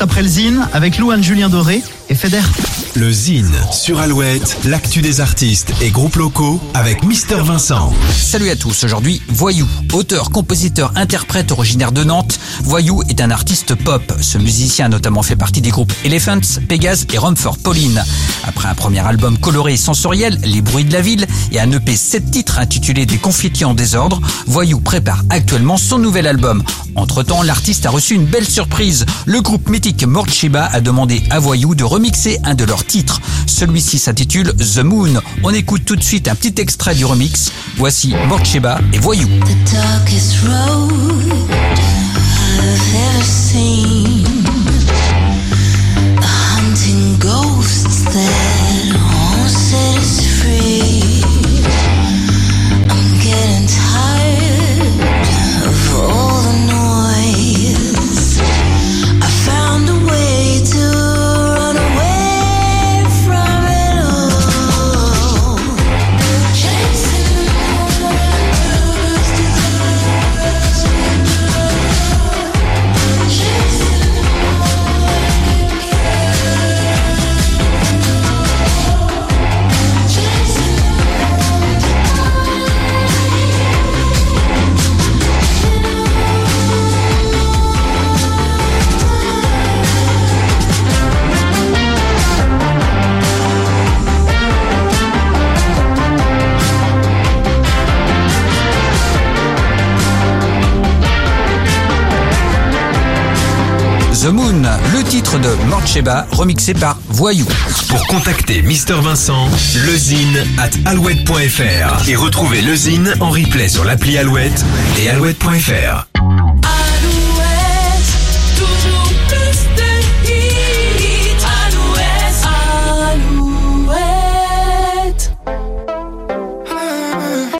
après le Zine avec Louane Julien Doré et Feder. Le Zine sur Alouette, l'actu des artistes et groupes locaux avec Mister Vincent. Salut à tous, aujourd'hui Voyou, auteur, compositeur, interprète originaire de Nantes. Voyou est un artiste pop. Ce musicien a notamment fait partie des groupes Elephants, Pégase et Rumford Pauline. Après un premier album coloré et sensoriel, Les bruits de la ville, et un EP 7 titres intitulé Des confettis en désordre, Voyou prépare actuellement son nouvel album. Entre-temps, l'artiste a reçu une belle surprise. Le groupe mythique Morchiba a demandé à Voyou de remixer un de leurs titres. Celui-ci s'intitule The Moon. On écoute tout de suite un petit extrait du remix. Voici Morchiba et Voyou. The Moon, le titre de Morcheba, remixé par Voyou. Pour contacter Mister Vincent, lezine at alouette.fr et retrouver le Zine en replay sur l'appli Alouette et alouette.fr.